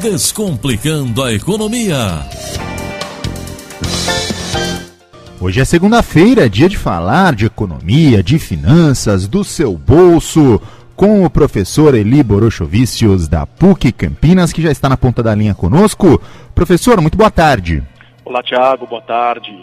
Descomplicando a Economia. Hoje é segunda-feira, dia de falar de economia, de finanças, do seu bolso, com o professor Eli Borochovicius da PUC Campinas, que já está na ponta da linha conosco. Professor, muito boa tarde. Olá, Tiago, boa tarde.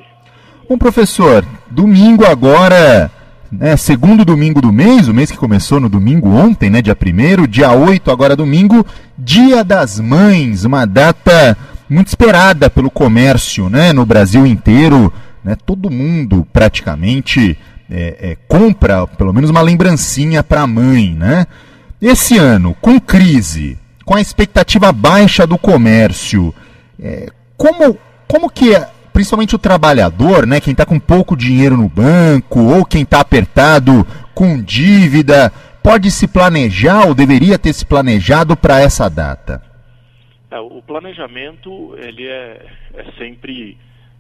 Bom, professor, domingo agora, né, segundo domingo do mês, o mês que começou no domingo ontem, né, dia 1 dia 8, agora domingo, Dia das Mães, uma data muito esperada pelo comércio, né, no Brasil inteiro, né, todo mundo praticamente é, é, compra pelo menos uma lembrancinha para a mãe, né? Esse ano, com crise, com a expectativa baixa do comércio, é, como, como que é principalmente o trabalhador, né, quem está com pouco dinheiro no banco ou quem está apertado com dívida, pode se planejar ou deveria ter se planejado para essa data? É, o planejamento ele é, é sempre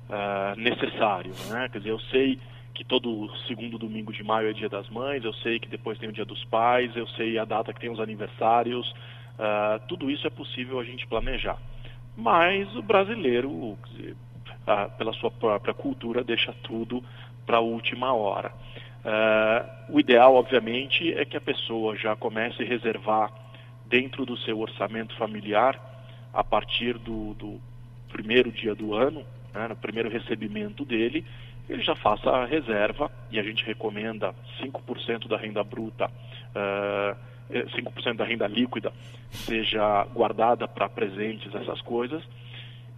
uh, necessário, né? Quer dizer, eu sei que todo segundo domingo de maio é Dia das Mães, eu sei que depois tem o Dia dos Pais, eu sei a data que tem os aniversários, uh, tudo isso é possível a gente planejar. Mas o brasileiro, pela sua própria cultura, deixa tudo para a última hora. Uh, o ideal, obviamente, é que a pessoa já comece a reservar dentro do seu orçamento familiar, a partir do, do primeiro dia do ano, né, no primeiro recebimento dele, ele já faça a reserva e a gente recomenda 5% da renda bruta, uh, eh, 5% da renda líquida seja guardada para presentes, essas coisas,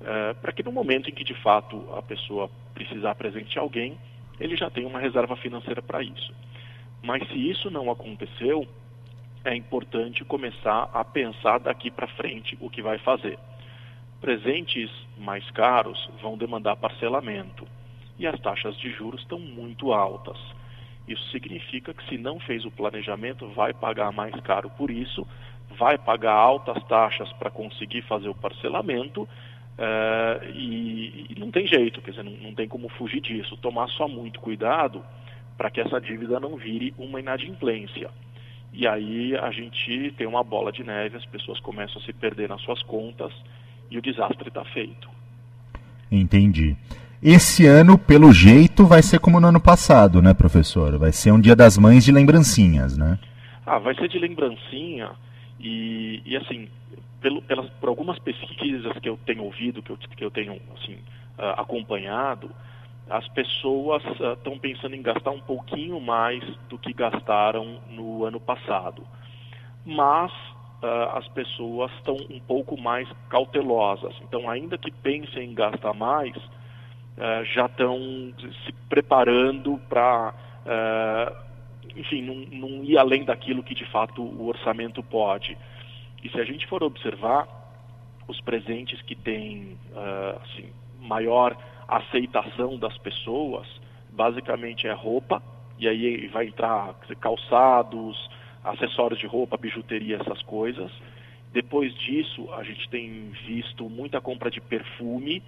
uh, para que no momento em que de fato a pessoa precisar presentear alguém, ele já tem uma reserva financeira para isso. Mas se isso não aconteceu, é importante começar a pensar daqui para frente o que vai fazer. Presentes mais caros vão demandar parcelamento e as taxas de juros estão muito altas. Isso significa que se não fez o planejamento, vai pagar mais caro por isso, vai pagar altas taxas para conseguir fazer o parcelamento Uh, e, e, não tem jeito, quer dizer, não, não, tem como fugir disso. Tomar só muito cuidado para que essa dívida não vire uma inadimplência. E aí a gente tem uma bola de neve, as pessoas começam a se perder nas suas contas e o desastre está feito. Entendi. Esse ano, pelo jeito, vai ser como no ano passado, né, professor? Vai ser um dia das mães de lembrancinhas, né? Ah, vai ser de lembrancinha e, e assim, pelo, pelas, por algumas pesquisas que eu tenho ouvido, que eu, que eu tenho assim, uh, acompanhado, as pessoas estão uh, pensando em gastar um pouquinho mais do que gastaram no ano passado. Mas uh, as pessoas estão um pouco mais cautelosas. Então, ainda que pensem em gastar mais, já estão se preparando para, enfim, não, não ir além daquilo que de fato o orçamento pode. E se a gente for observar os presentes que têm uh, assim, maior aceitação das pessoas, basicamente é roupa, e aí vai entrar calçados, acessórios de roupa, bijuteria, essas coisas. Depois disso, a gente tem visto muita compra de perfume,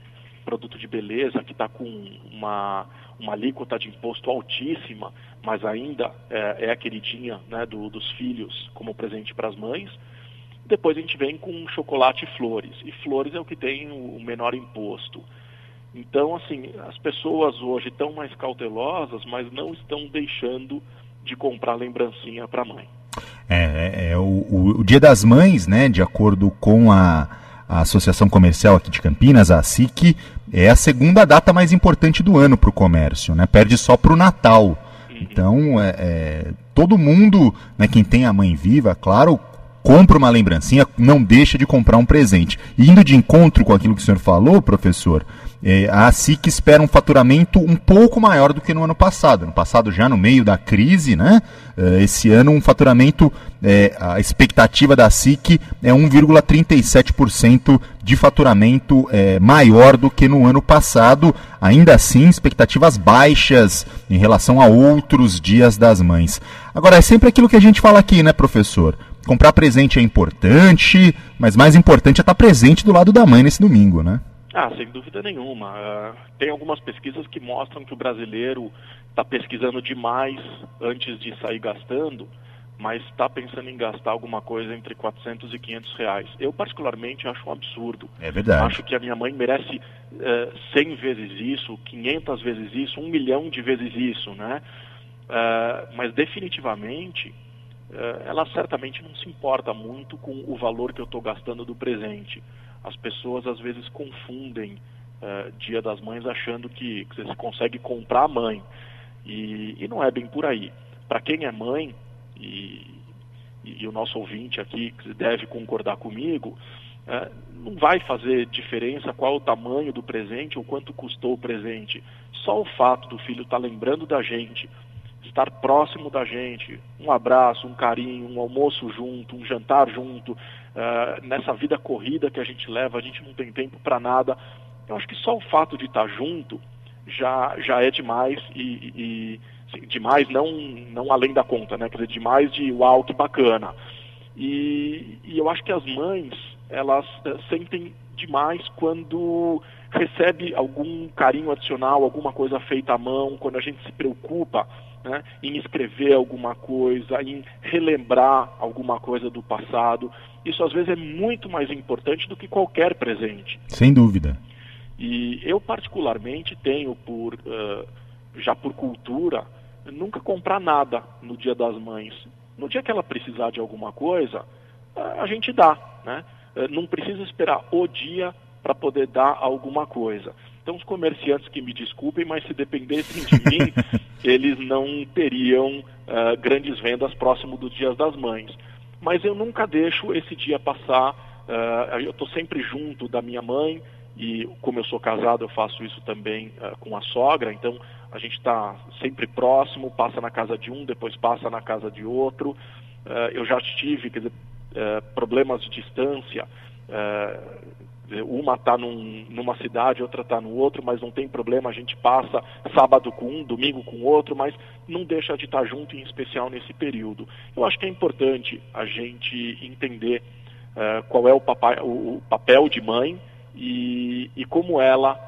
produto de beleza, que está com uma, uma alíquota de imposto altíssima, mas ainda é, é a queridinha né, do, dos filhos como presente para as mães. Depois a gente vem com chocolate e flores. E flores é o que tem o menor imposto. Então, assim, as pessoas hoje estão mais cautelosas, mas não estão deixando de comprar lembrancinha para a mãe. É, é, é o, o, Dia das Mães, né, de acordo com a, a Associação Comercial aqui de Campinas, a ASIC, é a segunda data mais importante do ano para o comércio, né? Perde só para o Natal. Uhum. Então, é, é, todo mundo, né, quem tem a mãe viva, claro, compra uma lembrancinha, não deixa de comprar um presente. Indo de encontro com aquilo que o senhor falou, professor, é, a SIC espera um faturamento um pouco maior do que no ano passado. No passado, já no meio da crise, né? É, esse ano, um faturamento, é, a expectativa da SIC é 1,37% de faturamento é, maior do que no ano passado. Ainda assim, expectativas baixas em relação a outros dias das mães. Agora, é sempre aquilo que a gente fala aqui, né, professor? Comprar presente é importante, mas mais importante é estar presente do lado da mãe nesse domingo, né? Ah, sem dúvida nenhuma. Uh, tem algumas pesquisas que mostram que o brasileiro está pesquisando demais antes de sair gastando, mas está pensando em gastar alguma coisa entre 400 e 500 reais. Eu, particularmente, acho um absurdo. É verdade. Acho que a minha mãe merece uh, 100 vezes isso, 500 vezes isso, um milhão de vezes isso, né? Uh, mas, definitivamente, ela certamente não se importa muito com o valor que eu estou gastando do presente. As pessoas, às vezes, confundem uh, Dia das Mães achando que, que você consegue comprar a mãe. E, e não é bem por aí. Para quem é mãe, e, e, o nosso ouvinte aqui deve concordar comigo, é, não vai fazer diferença qual o tamanho do presente ou quanto custou o presente. Só o fato do filho estar tá lembrando da gente, estar próximo da gente, um abraço, um carinho, um almoço junto, um jantar junto, uh, nessa vida corrida que a gente leva, a gente não tem tempo para nada. Eu acho que só o fato de estar junto já, já é demais e, e Assim, demais não, não além da conta, né? Quer dizer, demais de uau, que bacana. E, e eu acho que as mães, elas é, sentem demais quando recebe algum carinho adicional, alguma coisa feita à mão, quando a gente se preocupa né, em escrever alguma coisa, em relembrar alguma coisa do passado. Isso às vezes é muito mais importante do que qualquer presente. Sem dúvida. E eu particularmente tenho por uh, já por cultura nunca comprar nada no Dia das Mães. No dia que ela precisar de alguma coisa, a gente dá, né? Eh, não precisa esperar o dia para poder dar alguma coisa. Então, os comerciantes que me desculpem, mas se dependessem de mim, eles não teriam uh, grandes vendas próximo dos Dias das Mães. Mas eu nunca deixo esse dia passar. Uh, eu estou sempre junto da minha mãe e, como eu sou casado, eu faço isso também uh, com a sogra. Então, a gente está sempre próximo, passa na casa de um, depois passa na casa de outro. Eu já tive dizer, problemas de distância. Uh, uma está num, numa cidade, outra está no outro, mas não tem problema, a gente passa sábado com um, domingo com outro, mas não deixa de estar tá junto, em especial nesse período. Eu acho que é importante a gente entender qual é o, papai, o, o, papel de mãe e, e como ela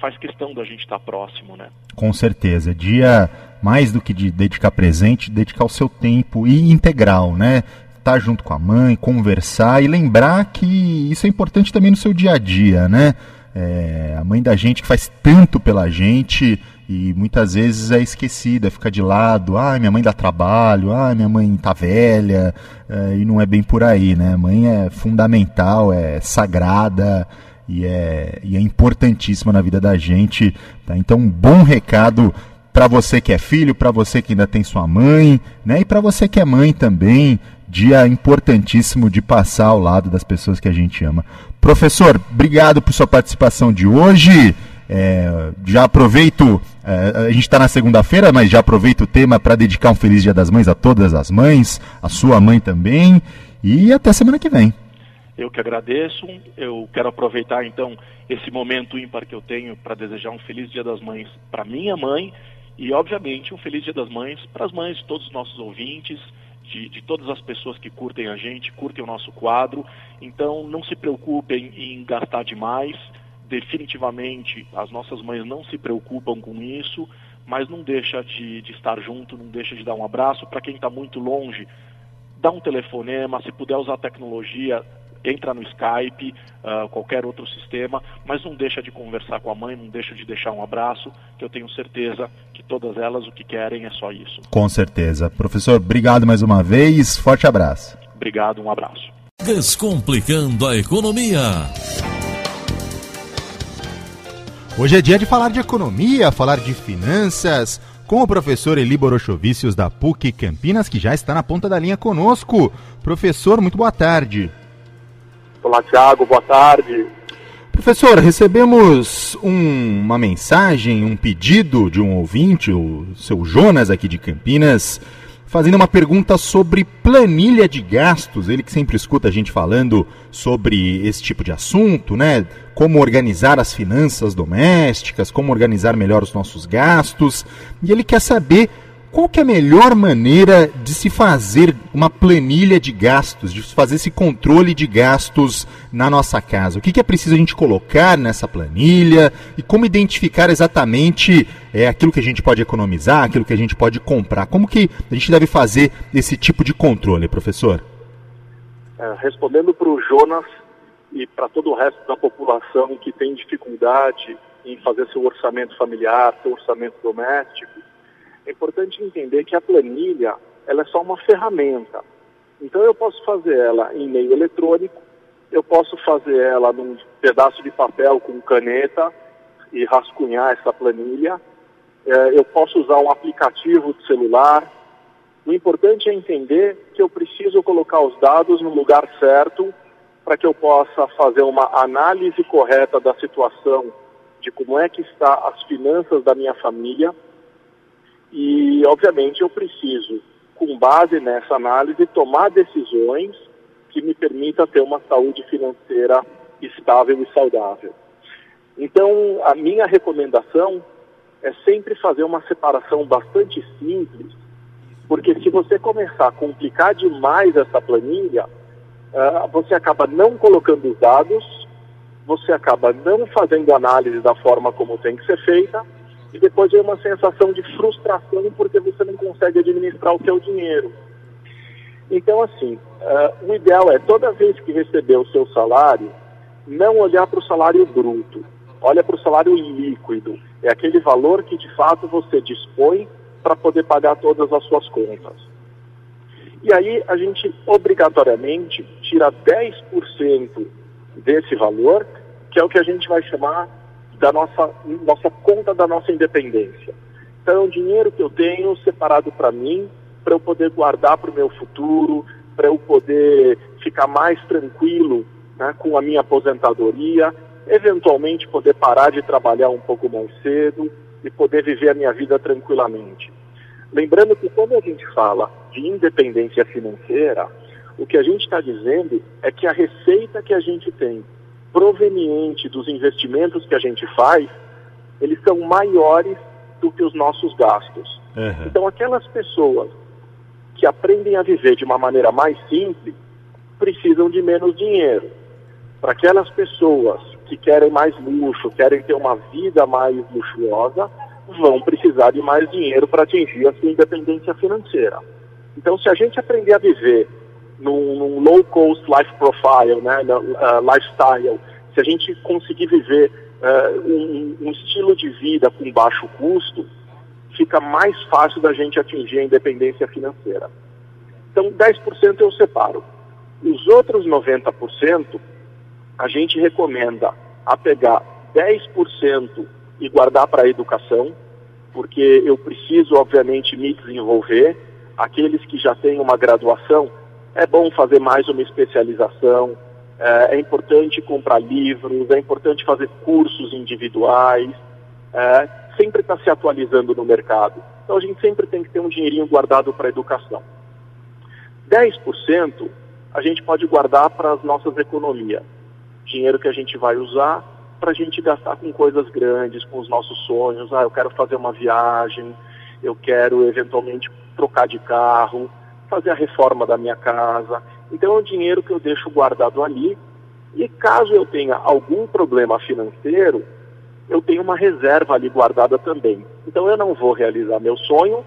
faz questão da gente estar tá próximo, né? Com certeza. Dia mais do que de dedicar presente, dedicar o seu tempo e integral, né? Estar tá junto com a mãe, conversar e lembrar que isso é importante também no seu dia a dia, né? É, a mãe da gente que faz tanto pela gente e muitas vezes é esquecida, fica de lado. Ah, minha mãe dá trabalho, ah, minha mãe tá velha, é, e não é bem por aí, né? Mãe é fundamental, é sagrada e é, e é importantíssima na vida da gente. Tá? Então, um bom recado para você que é filho, para você que ainda tem sua mãe, né? E para você que é mãe também, dia importantíssimo de passar ao lado das pessoas que a gente ama. Professor, obrigado por sua participação de hoje. É, já aproveito, é, a gente está na segunda-feira, mas já aproveito o tema para dedicar um feliz Dia das Mães a todas as mães, a sua mãe também, e até semana que vem. Eu que agradeço. Eu quero aproveitar então esse momento ímpar que eu tenho para desejar um feliz Dia das Mães para minha mãe e, obviamente, um feliz Dia das Mães para as mães de todos os nossos ouvintes, de, de, todas as pessoas que curtem a gente, curtem o nosso quadro. Então, não se preocupem em gastar demais. Definitivamente, as nossas mães não se preocupam com isso, mas não deixa de, de estar junto, não deixa de dar um abraço. Para quem está muito longe, dá um telefonema, se puder usar tecnologia, entra no Skype, uh, qualquer outro sistema, mas não deixa de conversar com a mãe, não deixa de deixar um abraço, que eu tenho certeza que todas elas o que querem é só isso. Com certeza. Professor, obrigado mais uma vez, forte abraço. Obrigado, um abraço. Descomplicando a economia. Hoje é dia de falar de economia, falar de finanças, com o professor Eli Borochovicius da PUC Campinas, que já está na ponta da linha conosco. Professor, muito boa tarde. Olá, Tiago, boa tarde. Professor, recebemos um, uma mensagem, um pedido de um ouvinte, o seu Jonas aqui de Campinas, fazendo uma pergunta sobre planilha de gastos. Ele que sempre escuta a gente falando sobre esse tipo de assunto, né? Como organizar as finanças domésticas, como organizar melhor os nossos gastos. E ele quer saber qual que é a melhor maneira de se fazer uma planilha de gastos, de fazer esse controle de gastos na nossa casa? O que, que é preciso a gente colocar nessa planilha e como identificar exatamente é, aquilo que a gente pode economizar, aquilo que a gente pode comprar? Como que a gente deve fazer esse tipo de controle, professor? É, respondendo para o Jonas e para todo o resto da população que tem dificuldade em fazer seu orçamento familiar, seu orçamento doméstico, é importante entender que a planilha ela é só uma ferramenta. Então eu posso fazer ela em meio eletrônico, eu posso fazer ela num pedaço de papel com caneta e rascunhar essa planilha. É, eu posso usar um aplicativo de celular. O importante é entender que eu preciso colocar os dados no lugar certo para que eu possa fazer uma análise correta da situação de como é que está as finanças da minha família e, obviamente, eu preciso, com base nessa análise, tomar decisões que me permita ter uma saúde financeira estável e saudável. Então, a minha recomendação é sempre fazer uma separação bastante simples, porque se você começar a complicar demais essa planilha, uh, você acaba não colocando os dados, você acaba não fazendo análise da forma como tem que ser feita, e depois vem uma sensação de frustração porque você não consegue administrar o seu dinheiro. Então, assim, uh, o ideal é toda vez que receber o seu salário, não olhar para o salário bruto, olha para o salário líquido. É aquele valor que de fato você dispõe para poder pagar todas as suas contas. E aí a gente obrigatoriamente tira 10% desse valor, que é o que a gente vai chamar da nossa, nossa conta da nossa independência. Então, é um dinheiro que eu tenho separado para mim, para eu poder guardar para o meu futuro, para eu poder ficar mais tranquilo né, com a minha aposentadoria, eventualmente poder parar de trabalhar um pouco mais cedo e poder viver a minha vida tranquilamente. Lembrando que quando a gente fala de independência financeira, o que a gente está dizendo é que a receita que a gente tem proveniente dos investimentos que a gente faz, eles são maiores do que os nossos gastos. Uhum. Então, aquelas pessoas que aprendem a viver de uma maneira mais simples precisam de menos dinheiro. Para aquelas pessoas que querem mais luxo, querem ter uma vida mais luxuosa, vão precisar de mais dinheiro para atingir a sua independência financeira. Então, se a gente aprender a viver num, num low cost life profile, né, uh, lifestyle, se a gente conseguir viver uh, um, um estilo de vida com baixo custo, fica mais fácil da gente atingir a independência financeira. Então, 10% eu separo. Os outros 90%, a gente recomenda a pegar 10% e guardar para a educação, porque eu preciso, obviamente, me desenvolver. Aqueles que já têm uma graduação, é bom fazer mais uma especialização, é, é importante comprar livros, é importante fazer cursos individuais, é, sempre está se atualizando no mercado. Então a gente sempre tem que ter um dinheirinho guardado para a educação. 10% a gente pode guardar para as nossas economias. Dinheiro que a gente vai usar para a gente gastar com coisas grandes, com os nossos sonhos. Ah, eu quero fazer uma viagem, eu quero eventualmente trocar de carro, fazer a reforma da minha casa. Então é um dinheiro que eu deixo guardado ali e caso eu tenha algum problema financeiro, eu tenho uma reserva ali guardada também. Então eu não vou realizar meu sonho,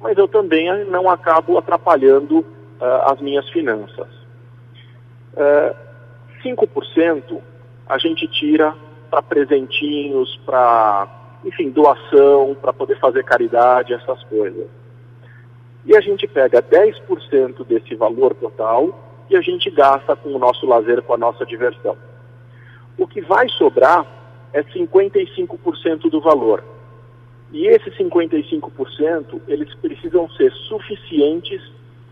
mas eu também não acabo atrapalhando uh, as minhas finanças. Uh, ah, 5% a gente tira para presentinhos, para, enfim, doação, para poder fazer caridade, essas coisas. E a gente pega 10% desse valor total e a gente gasta com o nosso lazer, com a nossa diversão. O que vai sobrar é 55% do valor. E esses 55%, eles precisam ser suficientes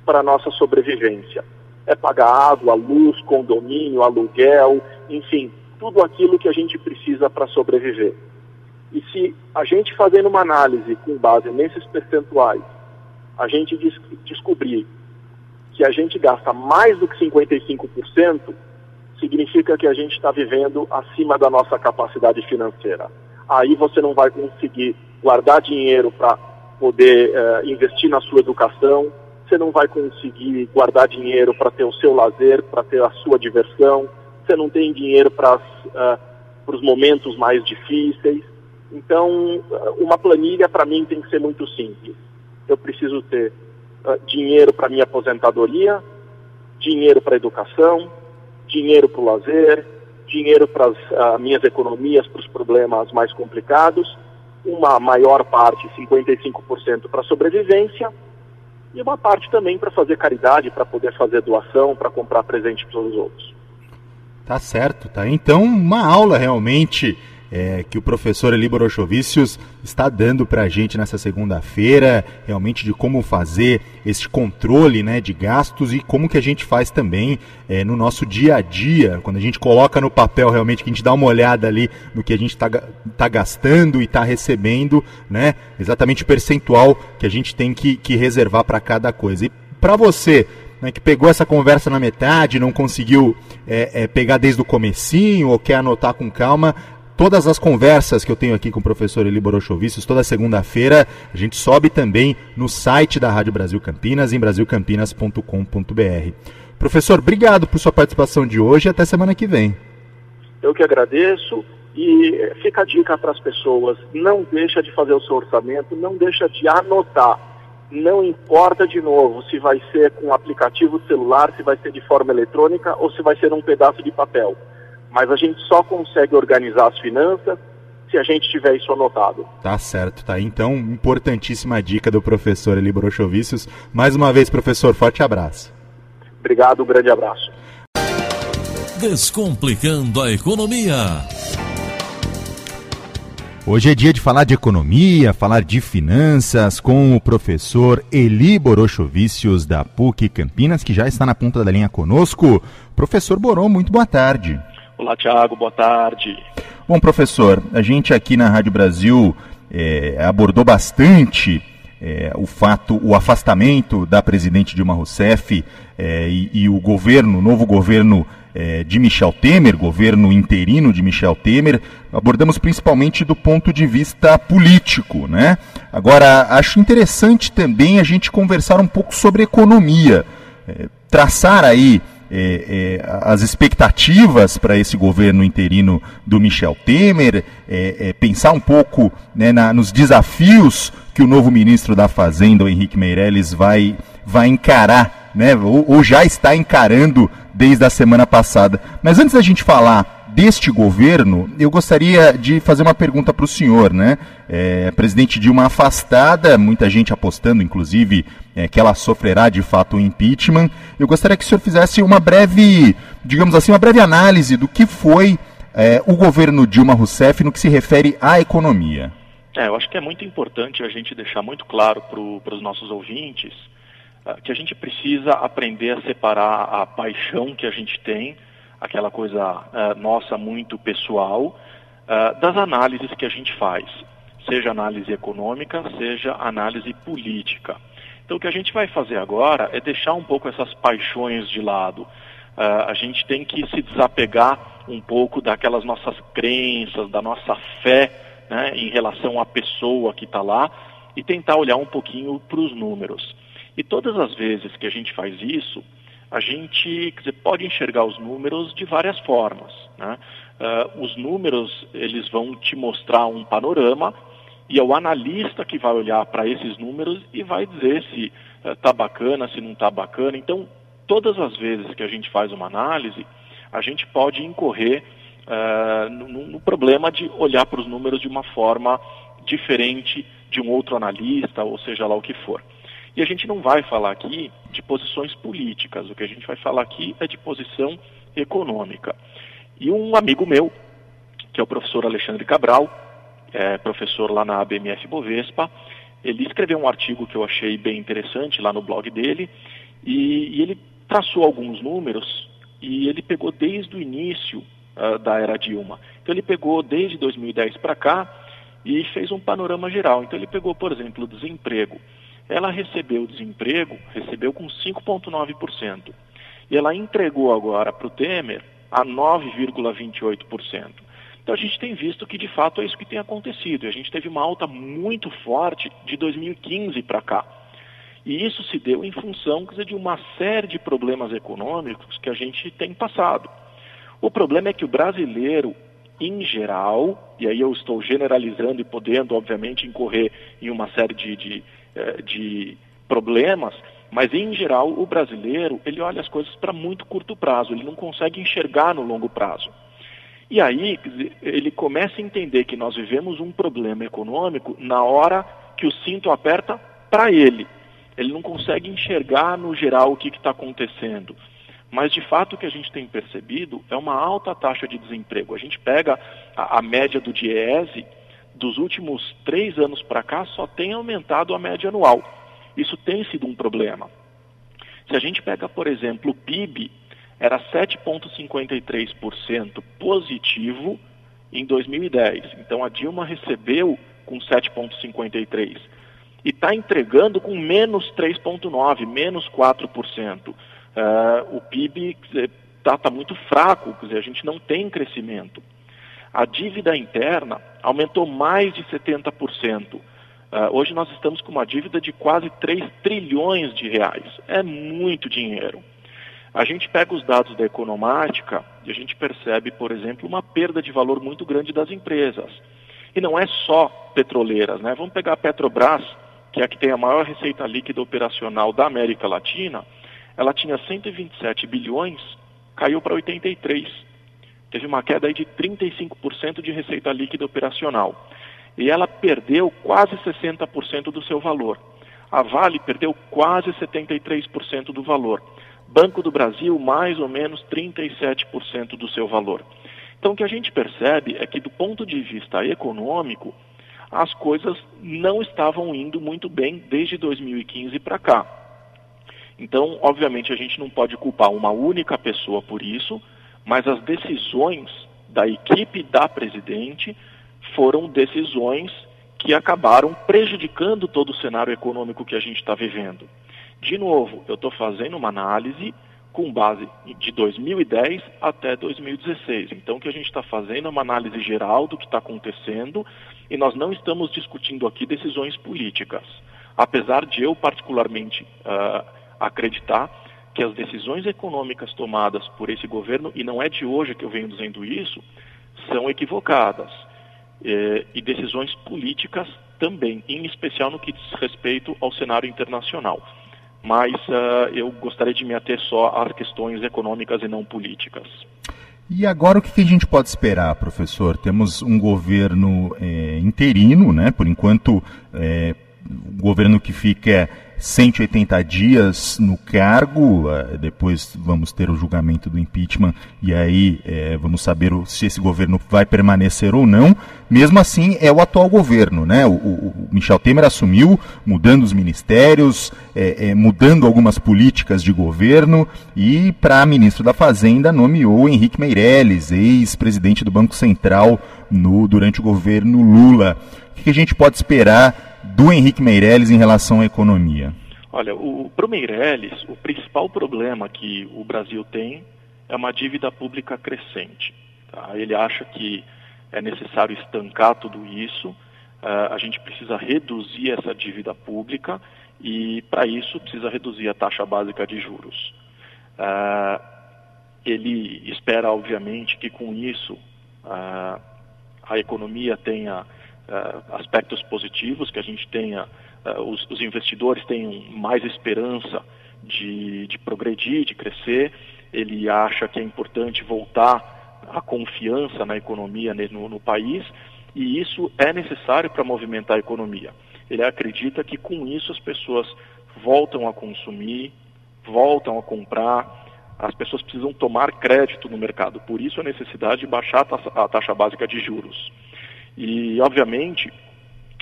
para a nossa sobrevivência. É pagar água, luz, condomínio, aluguel, enfim, tudo aquilo que a gente precisa para sobreviver. E se a gente fazendo uma análise com base nesses percentuais, a gente des descobrir que a gente gasta mais do que 55%, significa que a gente está vivendo acima da nossa capacidade financeira. Aí você não vai conseguir guardar dinheiro para poder uh, investir na sua educação, você não vai conseguir guardar dinheiro para ter o seu lazer, para ter a sua diversão, você não tem dinheiro para uh, os momentos mais difíceis. Então, uma planilha para mim tem que ser muito simples. Eu preciso ter uh, dinheiro para minha aposentadoria, dinheiro para educação, dinheiro para o lazer, dinheiro para as uh, minhas economias, para os problemas mais complicados, uma maior parte, 55%, para sobrevivência e uma parte também para fazer caridade, para poder fazer doação, para comprar presente para os outros. Tá certo, tá? Então, uma aula realmente é, que o professor Eli Borochovicius está dando para a gente nessa segunda-feira, realmente de como fazer esse controle né, de gastos e como que a gente faz também é, no nosso dia a dia, quando a gente coloca no papel realmente, que a gente dá uma olhada ali no que a gente está tá gastando e está recebendo, né, exatamente o percentual que a gente tem que, que reservar para cada coisa. E para você, né, que pegou essa conversa na metade, não conseguiu é, é, pegar desde o comecinho ou quer anotar com calma, Todas as conversas que eu tenho aqui com o professor Eli Borochovicius, toda segunda-feira, a gente sobe também no site da Rádio Brasil Campinas, em brasilcampinas.com.br. Professor, obrigado por sua participação de hoje e até semana que vem. Eu que agradeço e fica a dica para as pessoas, não deixa de fazer o seu orçamento, não deixa de anotar. Não importa de novo se vai ser com aplicativo celular, se vai ser de forma eletrônica ou se vai ser um pedaço de papel mas a gente só consegue organizar as finanças se a gente tiver isso anotado. Tá certo, tá. Então, importantíssima dica do professor Eli Brochovicius. Mais uma vez, professor, forte abraço. Obrigado, um grande abraço. Descomplicando a economia. Hoje é dia de falar de economia, falar de finanças com o professor Eli Borochovicius da PUC Campinas, que já está na ponta da linha conosco. Professor Boron, muito boa tarde. Olá, Tiago, boa tarde. Bom, professor, a gente aqui na Rádio Brasil é, abordou bastante é, o fato, o afastamento da presidente Dilma Rousseff é, e, e, o governo, o novo governo é, de Michel Temer, governo interino de Michel Temer, abordamos principalmente do ponto de vista político, né? Agora, acho interessante também a gente conversar um pouco sobre economia, traçar aí é, é, as expectativas para esse governo interino do Michel Temer, é, é pensar um pouco né, na, nos desafios que o novo ministro da Fazenda, o Henrique Meirelles, vai, vai encarar, né, ou, ou já está encarando desde a semana passada. Mas antes da gente falar deste governo, eu gostaria de fazer uma pergunta para o senhor, né? É, presidente Dilma afastada, muita gente apostando, inclusive, é, que ela sofrerá de fato o impeachment. Eu gostaria que o senhor fizesse uma breve, digamos assim, uma breve análise do que foi é, o governo Dilma Rousseff no que se refere à economia. É, eu acho que é muito importante a gente deixar muito claro para os nossos ouvintes uh, que a gente precisa aprender a separar a paixão que a gente tem aquela coisa uh, nossa muito pessoal, uh, das análises que a gente faz, seja análise econômica, seja análise política. Então, o que a gente vai fazer agora é deixar um pouco essas paixões de lado. Uh, a gente tem que se desapegar um pouco daquelas nossas crenças, da nossa fé né, em relação à pessoa que está lá e tentar olhar um pouquinho para os números. E todas as vezes que a gente faz isso, a gente dizer, pode enxergar os números de várias formas. Né? Uh, os números eles vão te mostrar um panorama e é o analista que vai olhar para esses números e vai dizer se está uh, bacana, se não está bacana. Então, todas as vezes que a gente faz uma análise, a gente pode incorrer uh, no, no problema de olhar para os números de uma forma diferente de um outro analista, ou seja lá o que for. E a gente não vai falar aqui de posições políticas, o que a gente vai falar aqui é de posição econômica. E um amigo meu, que é o professor Alexandre Cabral, é professor lá na ABMF Bovespa, ele escreveu um artigo que eu achei bem interessante lá no blog dele, e, e ele traçou alguns números e ele pegou desde o início uh, da era Dilma. Então ele pegou desde 2010 para cá e fez um panorama geral. Então ele pegou, por exemplo, o desemprego ela recebeu o desemprego, recebeu com 5,9%. E ela entregou agora para o Temer a 9,28%. Então a gente tem visto que de fato é isso que tem acontecido. A gente teve uma alta muito forte de 2015 para cá. E isso se deu em função dizer, de uma série de problemas econômicos que a gente tem passado. O problema é que o brasileiro, em geral, e aí eu estou generalizando e podendo, obviamente, incorrer em uma série de, de, eh, de problemas, mas em geral o brasileiro ele olha as coisas para muito curto prazo, ele não consegue enxergar no longo prazo. E aí ele começa a entender que nós vivemos um problema econômico na hora que o cinto aperta para ele. Ele não consegue enxergar no geral o que está acontecendo. Mas de fato o que a gente tem percebido é uma alta taxa de desemprego. A gente pega a, a média do DIEESE, dos últimos três anos para cá só tem aumentado a média anual. Isso tem sido um problema. Se a gente pega, por exemplo, o PIB, era 7,53% positivo em 2010. Então a Dilma recebeu com 7,53% e está entregando com menos 3,9%, menos 4%. Uh, o PIB está tá muito fraco, quer dizer, a gente não tem crescimento. A dívida interna aumentou mais de 70%. Uh, hoje nós estamos com uma dívida de quase 3 trilhões de reais. É muito dinheiro. A gente pega os dados da economática e a gente percebe, por exemplo, uma perda de valor muito grande das empresas. E não é só petroleiras, né? Vamos pegar a Petrobras, que é a que tem a maior receita líquida operacional da América Latina. Ela tinha 127 bilhões, caiu para 83. Teve uma queda aí de 35% de receita líquida operacional e ela perdeu quase 60% do seu valor. A Vale perdeu quase 73% do valor. Banco do Brasil, mais ou menos 37% do seu valor. Então, o que a gente percebe é que, do ponto de vista econômico, as coisas não estavam indo muito bem desde 2015 para cá. Então, obviamente, a gente não pode culpar uma única pessoa por isso, mas as decisões da equipe da presidente foram decisões que acabaram prejudicando todo o cenário econômico que a gente está vivendo. De novo, eu estou fazendo uma análise com base de 2010 até 2016. Então, o que a gente está fazendo é uma análise geral do que está acontecendo e nós não estamos discutindo aqui decisões políticas. Apesar de eu, particularmente, uh, acreditar que as decisões econômicas tomadas por esse governo, e não é de hoje que eu venho dizendo isso, são equivocadas eh, e decisões políticas também, em especial no que diz respeito ao cenário internacional. Mas uh, eu gostaria de me ater só às questões econômicas e não políticas. E agora o que a gente pode esperar, professor? Temos um governo é, interino, né? Por enquanto, é, o governo que fica 180 dias no cargo, eh, depois vamos ter o julgamento do impeachment e aí é, vamos saber se esse governo vai permanecer ou não. Mesmo assim, é o atual governo, né? O, o Michel Temer assumiu, mudando os ministérios, é, é, mudando algumas políticas de governo e para ministro da Fazenda nomeou Henrique Meirelles, ex-presidente do Banco Central no, durante o governo Lula. O que a gente pode esperar do Henrique Meirelles em relação à economia? Olha, para o Meirelles, o principal problema que o Brasil tem é uma dívida pública crescente. Tá? Ele acha que é necessário estancar tudo isso, uh, a gente precisa reduzir essa dívida pública e, para isso, precisa reduzir a taxa básica de juros. Uh, ele espera, obviamente, que com isso uh, a economia tenha aspectos positivos, que a gente tenha, uh, os, os, investidores tenham mais esperança de, de progredir, de crescer. Ele acha que é importante voltar a confiança na economia no, no país e isso é necessário para movimentar a economia. Ele acredita que com isso as pessoas voltam a consumir, voltam a comprar, as pessoas precisam tomar crédito no mercado. Por isso a necessidade de baixar a taxa básica de juros. E, obviamente,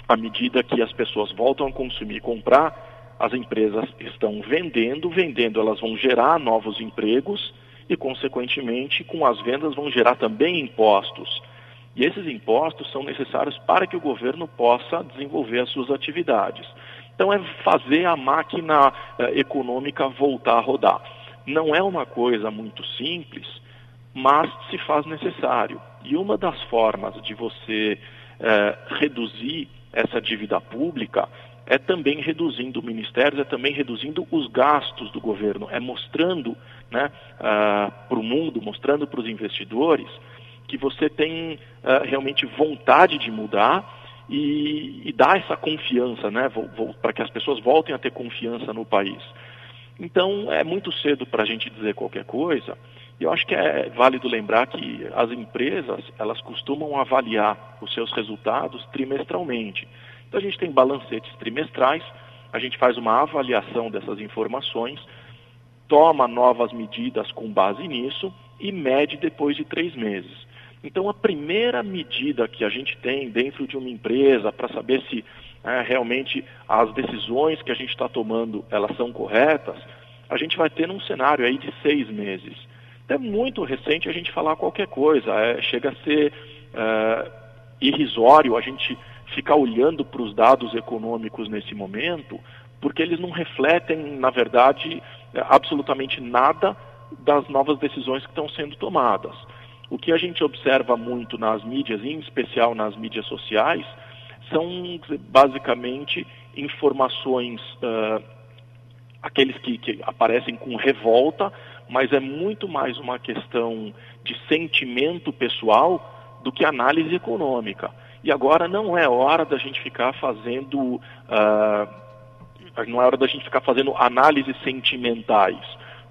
à medida que as pessoas voltam a consumir e comprar, as empresas estão vendendo, vendendo, elas vão gerar novos empregos e, consequentemente, com as vendas vão gerar também impostos. E esses impostos são necessários para que o governo possa desenvolver as suas atividades. Então, é fazer a máquina eh, econômica voltar a rodar. Não é uma coisa muito simples, mas se faz necessário. E uma das formas de você é, reduzir essa dívida pública é também reduzindo ministérios, é também reduzindo os gastos do governo, é mostrando né, uh, para o mundo, mostrando para os investidores que você tem uh, realmente vontade de mudar e, e dar essa confiança, né, para que as pessoas voltem a ter confiança no país. Então, é muito cedo para a gente dizer qualquer coisa. E eu acho que é válido lembrar que as empresas, elas costumam avaliar os seus resultados trimestralmente. Então, a gente tem balancetes trimestrais, a gente faz uma avaliação dessas informações, toma novas medidas com base nisso e mede depois de três meses. Então, a primeira medida que a gente tem dentro de uma empresa para saber se é, realmente as decisões que a gente está tomando elas são corretas, a gente vai ter num cenário aí de seis meses. É muito recente a gente falar qualquer coisa, é, chega a ser é, irrisório a gente ficar olhando para os dados econômicos nesse momento, porque eles não refletem, na verdade, absolutamente nada das novas decisões que estão sendo tomadas. O que a gente observa muito nas mídias, em especial nas mídias sociais, são basicamente informações, uh, aqueles que, que aparecem com revolta, mas é muito mais uma questão de sentimento pessoal do que análise econômica. E agora não é hora da gente ficar fazendo, uh, não é hora da gente ficar fazendo análises sentimentais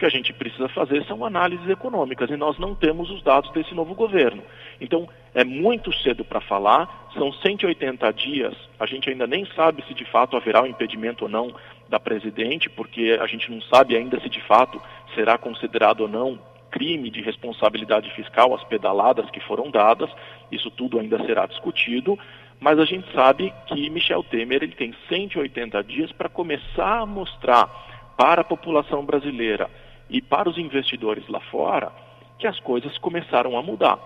que a gente precisa fazer são análises econômicas e nós não temos os dados desse novo governo. Então, é muito cedo para falar, são 180 dias, a gente ainda nem sabe se de fato haverá um impedimento ou não da presidente, porque a gente não sabe ainda se de fato será considerado ou não crime de responsabilidade fiscal as pedaladas que foram dadas, isso tudo ainda será discutido, mas a gente sabe que Michel Temer ele tem 180 dias para começar a mostrar para a população brasileira e para os investidores lá fora que as coisas começaram a mudar.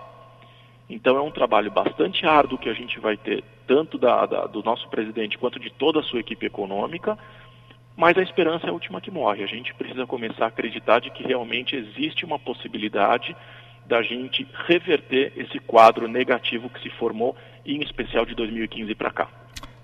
Então é um trabalho bastante árduo que a gente vai ter, tanto da, da, do nosso presidente quanto de toda a sua equipe econômica, mas a esperança é a última que morre. A gente precisa começar a acreditar de que realmente existe uma possibilidade da gente reverter esse quadro negativo que se formou, em especial de 2015 para cá.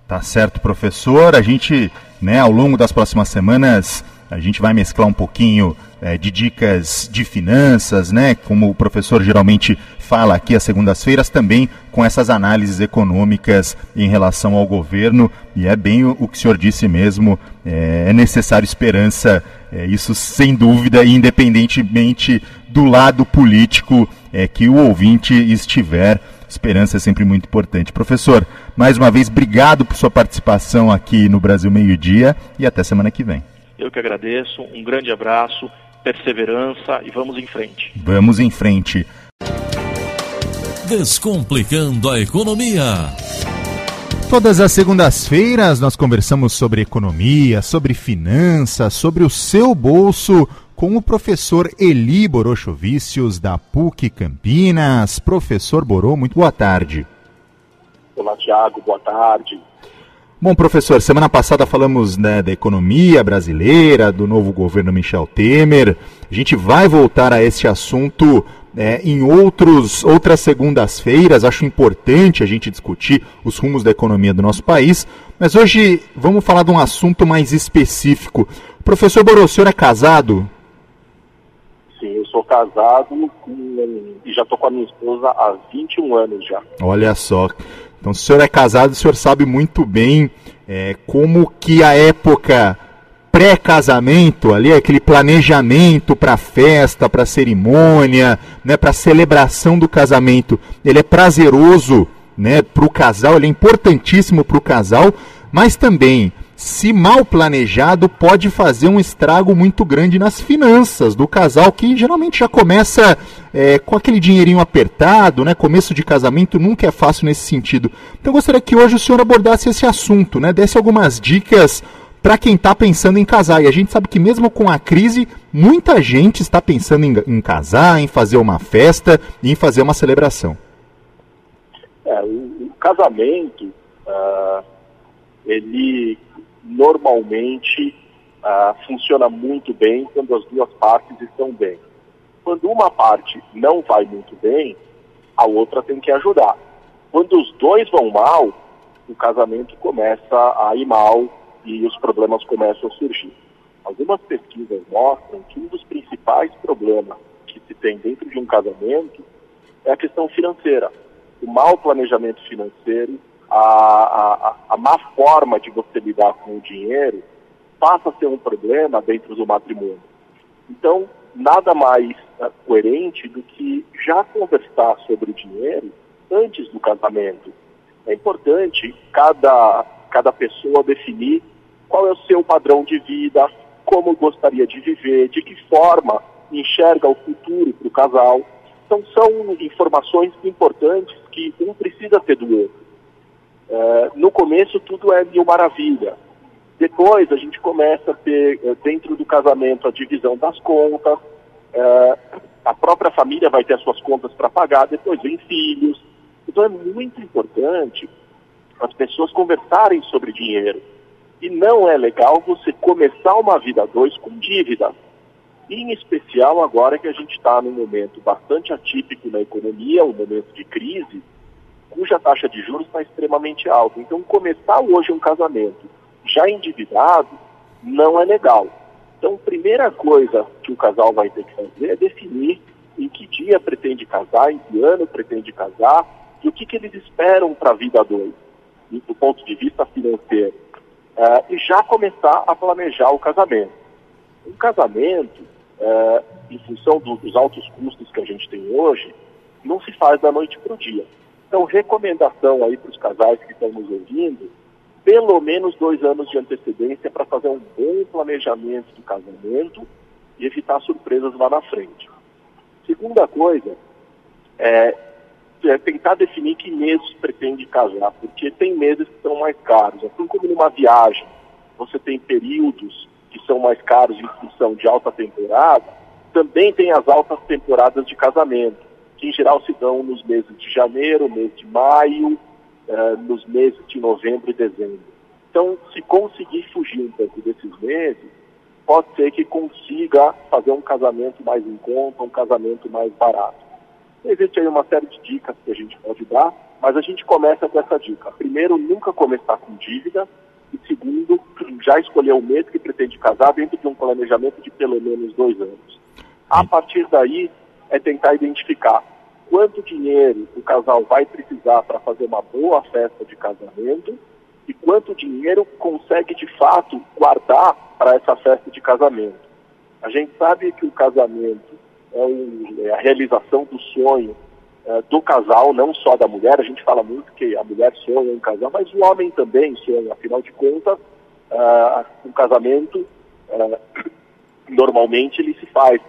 Tá certo, professor. A gente, né, ao longo das próximas semanas, a gente vai mesclar um pouquinho é, de dicas de finanças, né? Como o professor geralmente fala aqui às segundas-feiras, também com essas análises econômicas em relação ao governo. E é bem o, que o senhor disse mesmo, é, é necessário esperança, é, isso sem dúvida, independentemente do lado político é, que o ouvinte estiver. Esperança é sempre muito importante. Professor, mais uma vez, obrigado por sua participação aqui no Brasil Meio Dia e até semana que vem. Eu que agradeço, um grande abraço, perseverança e vamos em frente. Vamos em frente. Descomplicando a economia. Todas as segundas-feiras nós conversamos sobre economia, sobre finanças, sobre o seu bolso com o professor Eli Borochovicius da PUC Campinas. Professor Borô, muito boa tarde. Olá, Tiago, boa tarde. Bom, professor, semana passada falamos né, da economia brasileira, do novo governo Michel Temer. A gente vai voltar a esse assunto é, em outros, outras segundas-feiras. Acho importante a gente discutir os rumos da economia do nosso país. Mas hoje vamos falar de um assunto mais específico. Professor Borô, o senhor é casado? Sim, eu sou casado e já estou com a minha esposa há 21 anos já. Olha só. Então, se o senhor é casado, o senhor sabe muito bem é, como que a época pré-casamento, ali aquele planejamento para festa, para cerimônia, né, para celebração do casamento, ele é prazeroso, né, para o casal, ele é importantíssimo para o casal, mas também se mal planejado, pode fazer um estrago muito grande nas finanças do casal, que geralmente já começa é, com aquele dinheirinho apertado, né? Começo de casamento nunca é fácil nesse sentido. Então eu gostaria que hoje o senhor abordasse esse assunto, né? Desse algumas dicas para quem está pensando em casar. E a gente sabe que mesmo com a crise, muita gente está pensando em, em casar, em fazer uma festa, em fazer uma celebração. É, o, casamento, uh, ele normalmente ah, funciona muito bem quando as duas partes estão bem. quando uma parte não vai muito bem, a outra tem que ajudar. Quando os dois vão mal, o casamento começa a ir mal e os problemas começam a surgir. Algumas pesquisas mostram que um dos principais problemas que se tem dentro de um casamento é a questão financeira. O mau planejamento financeiro, a, a, a má forma de você lidar com o dinheiro, passa a ser um problema dentro do matrimônio. Então, nada mais uh, coerente do que já conversar sobre o dinheiro antes do casamento. É importante cada, cada pessoa definir qual é o seu padrão de vida, como gostaria de viver, de que forma enxerga o futuro para o casal. Então, são informações importantes que um precisa ter do outro. É, no começo, tudo é mil maravilha. Depois, a gente começa a ter, é, dentro do casamento, a divisão das contas. É, a própria família vai ter as suas contas para pagar, depois vem filhos. Então, é muito importante as pessoas conversarem sobre dinheiro. E não é legal você começar uma vida a dois com dívida. Em especial agora que a gente está num momento bastante atípico na economia, um momento de crise, cuja taxa de juros está extremamente alta. Então, começar hoje um casamento já endividado não é legal. Então, primeira coisa que o casal vai ter que fazer é definir em que dia pretende casar, em que ano pretende casar e o que, que eles esperam para a vida a dois, do ponto de vista financeiro. Uh, e já começar a planejar o casamento. Um casamento é, em função do, dos altos custos que a gente tem hoje, não se faz da noite para o dia. Então, recomendação aí para os casais que estão nos ouvindo, pelo menos dois anos de antecedência para fazer um bom planejamento do casamento e evitar surpresas lá na frente. Segunda coisa é, é tentar definir que meses pretende casar, porque tem meses que são mais caros. Assim como numa viagem, você tem períodos que são mais caros em função de alta temporada, também tem as altas temporadas de casamento, que em geral se dão nos meses de janeiro, mês de maio, uh, nos meses de novembro e dezembro. Então, se conseguir fugir um pouco desses meses, pode ser que consiga fazer um casamento mais em conta, um casamento mais barato. Existe aí uma série de dicas que a gente pode dar, mas a gente começa com essa dica. Primeiro, nunca começar com dívida, e segundo, já escolher o mês que pretende casar dentro de um planejamento de pelo menos dois anos. A partir daí, é tentar identificar quanto dinheiro o casal vai precisar para fazer uma boa festa de casamento e quanto dinheiro consegue de fato guardar para essa festa de casamento. A gente sabe que o casamento é, um, é a realização do sonho é, do casal, não só da mulher. A gente fala muito que a mulher sonha em casar, mas o homem também sonha. Afinal de contas, uh, um casamento, uh, normalmente ele se faz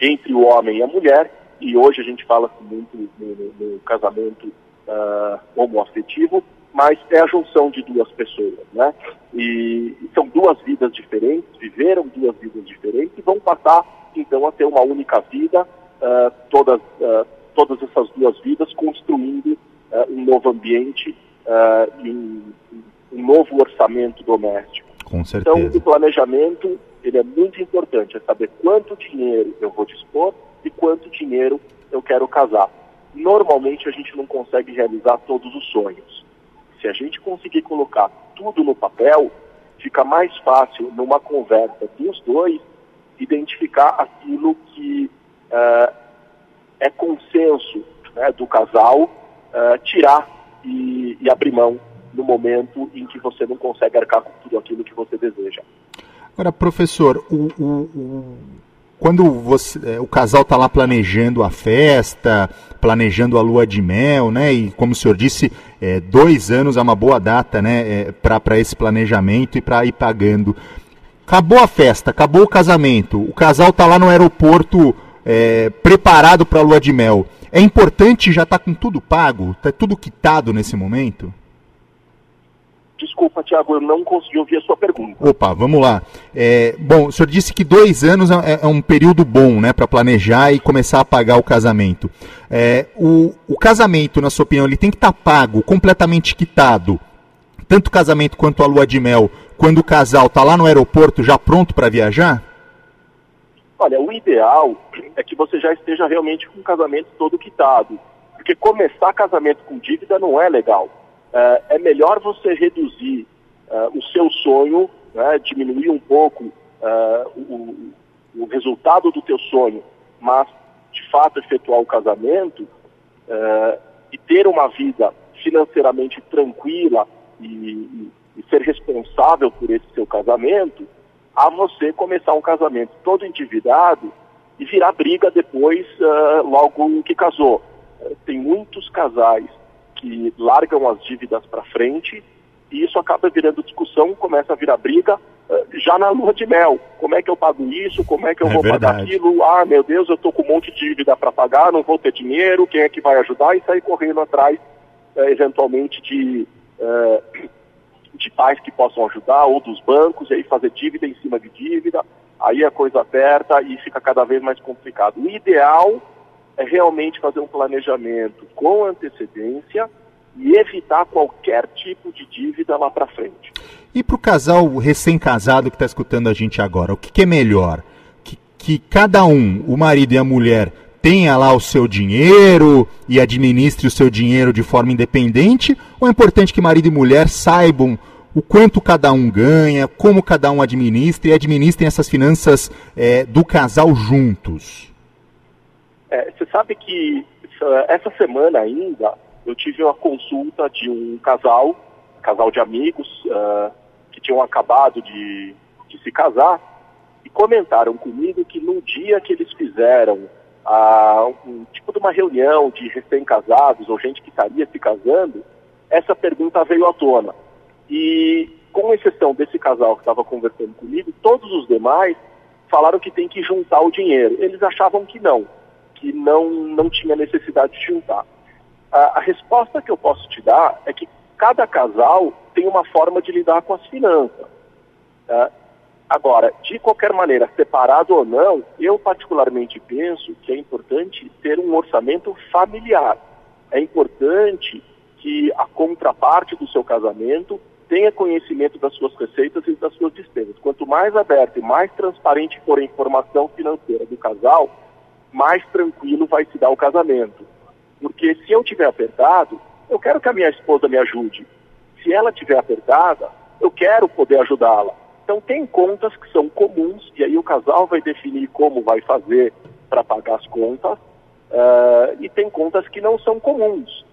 entre o homem e a mulher, e hoje a gente fala muito no, no, no casamento uh, homoafetivo, mas é a junção de duas pessoas, né? E, e, são duas vidas diferentes, viveram duas vidas diferentes e vão passar então a ter uma única vida, uh, todas uh, todas essas duas vidas, construindo uh, um novo ambiente e um, um, novo orçamento doméstico. Com certeza. Então, o planejamento ele é muito importante, é saber quanto dinheiro eu vou dispor e quanto dinheiro eu quero casar. Normalmente a gente não consegue realizar todos os sonhos. Se a gente conseguir colocar tudo no papel, fica mais fácil numa conversa dos dois identificar aquilo que uh, é consenso né, do casal uh, tirar e, e, abrir mão no momento em que você não consegue arcar com tudo aquilo que você deseja. Agora, professor, o, o, o, quando você, é, o casal está lá planejando a festa, planejando a lua de mel, né? E como o senhor disse, é, dois anos é uma boa data, né? É, para esse planejamento e para ir pagando. Acabou a festa, acabou o casamento, o casal está lá no aeroporto é, preparado para a lua de mel, é importante já estar tá com tudo pago, está tudo quitado nesse momento? Desculpa, Tiago, eu não consegui ouvir a sua pergunta. Opa, vamos lá. É, bom, o senhor disse que dois anos é, é um período bom né, para planejar e começar a pagar o casamento. É, o, o, casamento, na sua opinião, ele tem que estar tá pago, completamente quitado, tanto o casamento quanto a lua de mel, quando o casal está lá no aeroporto já pronto para viajar? Olha, o ideal é que você já esteja realmente com o casamento todo quitado. Porque começar casamento com dívida não é legal. É, é melhor você reduzir uh, o seu sonho, né, diminuir um pouco uh, o, resultado do teu sonho, mas de fato efetuar o casamento e ter uma vida financeiramente tranquila e, e, ser responsável por esse seu casamento, a você começar um casamento todo endividado e virar briga depois, uh, logo que casou. Uh, tem muitos casais que largam as dívidas para frente e isso acaba virando discussão, começa a virar briga uh, já na lua de mel. Como é que eu pago isso? Como é que eu é vou verdade. pagar aquilo? Ah, meu Deus, eu estou com um monte de dívida para pagar, não vou ter dinheiro, quem é que vai ajudar? E sair correndo atrás, eventualmente, de de pais que possam ajudar, ou dos bancos, e aí fazer dívida em cima de dívida, aí a coisa aperta e fica cada vez mais complicado. O ideal é realmente fazer um planejamento com antecedência e evitar qualquer tipo de dívida lá para frente. E para o casal recém-casado que está escutando a gente agora, o que, que é melhor? Que, que cada um, o marido e a mulher, tenha lá o seu dinheiro e administre o seu dinheiro de forma independente? Ou é importante que marido e mulher saibam o quanto cada um ganha, como cada um administra e administrem essas finanças é, do casal juntos? É, você sabe que essa semana ainda eu tive uma consulta de um casal, casal de amigos, uh, que tinham acabado de, de se casar e comentaram comigo que no dia que eles fizeram uh, um tipo de uma reunião de recém-casados ou gente que estaria se casando, essa pergunta veio à tona. E, com exceção desse casal que estava conversando comigo, todos os demais falaram que tem que juntar o dinheiro. Eles achavam que não, que não, não tinha necessidade de juntar. A, a resposta que eu posso te dar é que cada casal tem uma forma de lidar com as finanças. Tá? Agora, de qualquer maneira, separado ou não, eu particularmente penso que é importante ter um orçamento familiar. É importante que a contraparte do seu casamento tenha conhecimento das suas receitas e das suas despesas. Quanto mais aberta e mais transparente for a informação financeira do casal, mais tranquilo vai se dar o casamento. Porque se eu tiver apertado, eu quero que a minha esposa me ajude. Se ela tiver apertada, eu quero poder ajudá-la. Então tem contas que são comuns e aí o casal vai definir como vai fazer para pagar as contas uh, e tem contas que não são comuns.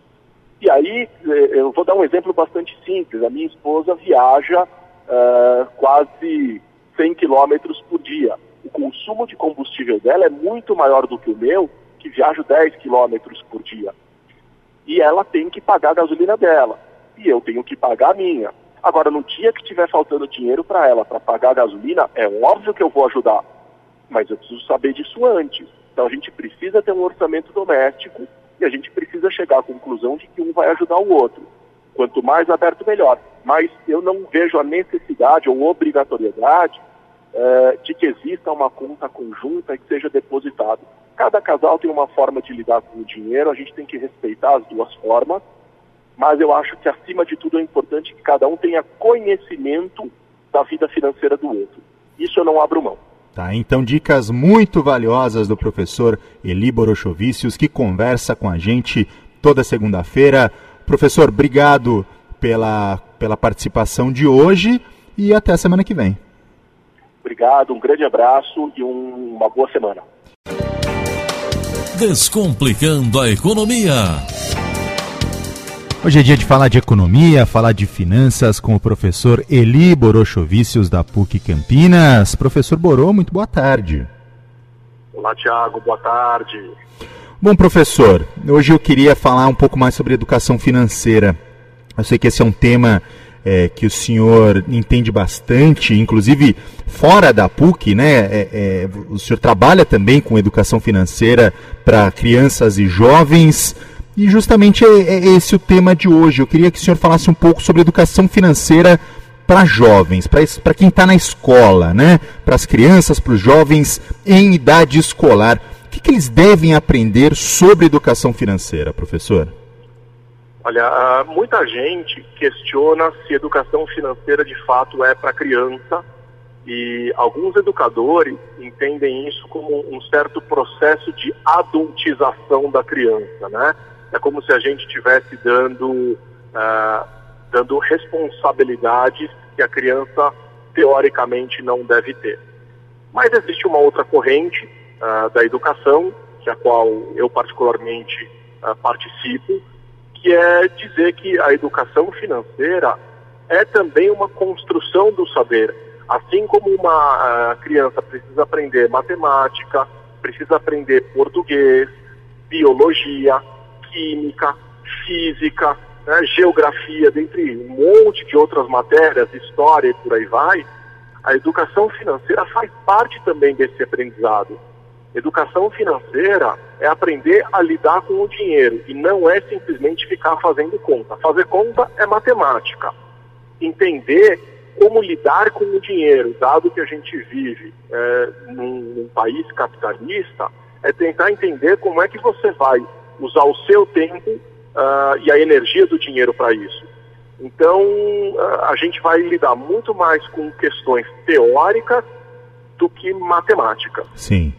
E aí, eh, eu vou dar um exemplo bastante simples. A minha esposa viaja uh, quase 100 quilômetros por dia. O consumo de combustível dela é muito maior do que o meu, que viajo 10 quilômetros por dia. E ela tem que pagar a gasolina dela. E eu tenho que pagar a minha. Agora, no dia que estiver faltando dinheiro para ela para pagar a gasolina, é óbvio que eu vou ajudar. Mas eu preciso saber disso antes. Então a gente precisa ter um orçamento doméstico e a gente precisa chegar à conclusão de que um vai ajudar o outro. Quanto mais aberto, melhor. Mas eu não vejo a necessidade ou obrigatoriedade eh, de que exista uma conta conjunta que seja depositado. Cada casal tem uma forma de lidar com o dinheiro, a gente tem que respeitar as duas formas, mas eu acho que acima de tudo é importante que cada um tenha conhecimento da vida financeira do outro. Isso eu não abro mão. Tá, então dicas muito valiosas do professor Eli Borochovicius, que conversa com a gente toda segunda-feira. Professor, obrigado pela, pela participação de hoje e até a semana que vem. Obrigado, um grande abraço e um, uma boa semana. Descomplicando a economia. Hoje é dia de falar de economia, falar de finanças com o professor Eli Borochovicius da PUC Campinas. Professor Borô, muito boa tarde. Olá, Tiago, boa tarde. Bom, professor, hoje eu queria falar um pouco mais sobre educação financeira. Eu sei que esse é um tema é, que o senhor entende bastante, inclusive fora da PUC, né? É, é, o senhor trabalha também com educação financeira para crianças e jovens. E justamente é, é esse o tema de hoje. Eu queria que o senhor falasse um pouco sobre educação financeira para jovens, para quem está na escola, né? Para as crianças, para os jovens em idade escolar. O que, que eles devem aprender sobre educação financeira, professor? Olha, muita gente questiona se educação financeira de fato é para criança E alguns educadores entendem isso como um certo processo de adultização da criança, né? É como se a gente estivesse dando, uh, dando responsabilidades que a criança teoricamente não deve ter. Mas existe uma outra corrente uh, da educação, que a qual eu particularmente uh, participo, que é dizer que a educação financeira é também uma construção do saber. Assim como uma criança precisa aprender matemática, precisa aprender português, biologia, química, física, né, geografia, dentre um monte de outras matérias, história e por aí vai, a educação financeira faz parte também desse aprendizado. Educação financeira é aprender a lidar com o dinheiro e não é simplesmente ficar fazendo conta. Fazer conta é matemática. Entender como lidar com o dinheiro, dado que a gente vive é, num, num país capitalista, é tentar entender como é que você vai usar o seu tempo uh, e a energia do dinheiro para isso. Então, uh, a gente vai lidar muito mais com questões teóricas do que matemática. Sim.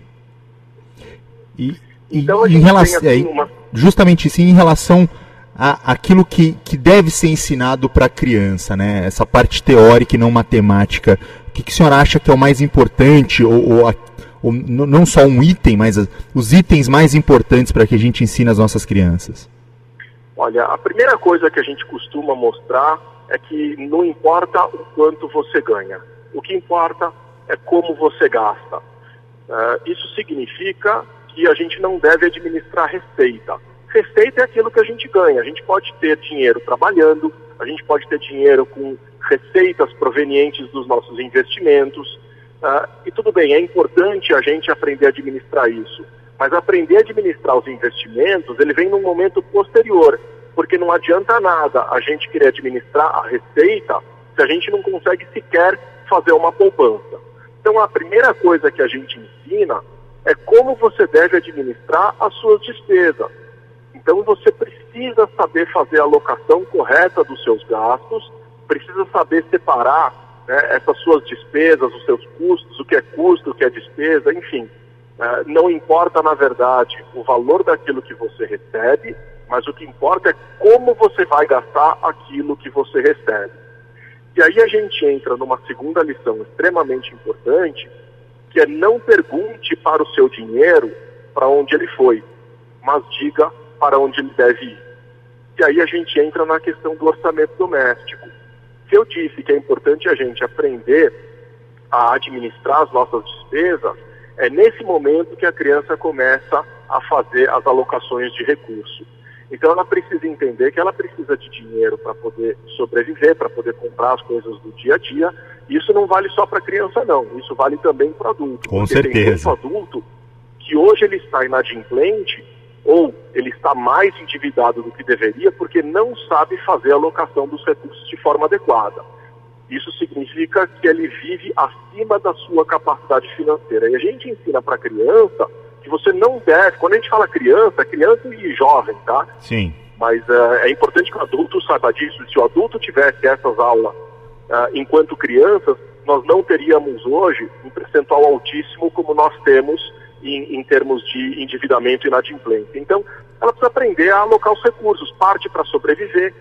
E, então, em relação, assim, é, uma... justamente sim, em relação a, aquilo que, que deve ser ensinado para a criança, né? Essa parte teórica e não matemática. O que, que o senhor acha que é o mais importante, ou, ou, a, não só um item, mas os itens mais importantes para que a gente ensine as nossas crianças? Olha, a primeira coisa que a gente costuma mostrar é que não importa o quanto você ganha, o que importa é como você gasta. Uh, isso significa que a gente não deve administrar receita. Receita é aquilo que a gente ganha. A gente pode ter dinheiro trabalhando, a gente pode ter dinheiro com receitas provenientes dos nossos investimentos. Uh, e tudo bem, é importante a gente aprender a administrar isso. Mas aprender a administrar os investimentos, ele vem num momento posterior, porque não adianta nada a gente querer administrar a receita se a gente não consegue sequer fazer uma poupança. Então a primeira coisa que a gente ensina é como você deve administrar as suas despesas. Então você precisa saber fazer a alocação correta dos seus gastos, precisa saber separar né, essas suas despesas, os seus custos, o que é custo, o que é despesa, enfim. É, não importa, na verdade, o valor daquilo que você recebe, mas o que importa é como você vai gastar aquilo que você recebe. E aí a gente entra numa segunda lição extremamente importante, que é não pergunte para o seu dinheiro para onde ele foi, mas diga para onde ele deve ir. E aí a gente entra na questão do orçamento doméstico. Se eu disse que é importante a gente aprender a administrar as nossas despesas, é nesse momento que a criança começa a fazer as alocações de recurso. Então ela precisa entender que ela precisa de dinheiro para poder sobreviver, para poder comprar as coisas do dia a dia. Isso não vale só para criança, não. Isso vale também para adulto. Com certeza. Tem adulto que hoje ele está inadimplente ou ele está mais endividado do que deveria porque não sabe fazer a alocação dos recursos de forma adequada. Isso significa que ele vive acima da sua capacidade financeira. E a gente ensina para a criança que você não deve, quando a gente fala criança, é criança e jovem, tá? Sim. Mas uh, é importante que o adulto saiba disso. Se o adulto tivesse essas aulas uh, enquanto crianças, nós não teríamos hoje um percentual altíssimo como nós temos em, em termos de endividamento e inadimplência. Então, ela precisa aprender a alocar os recursos, parte para sobreviver,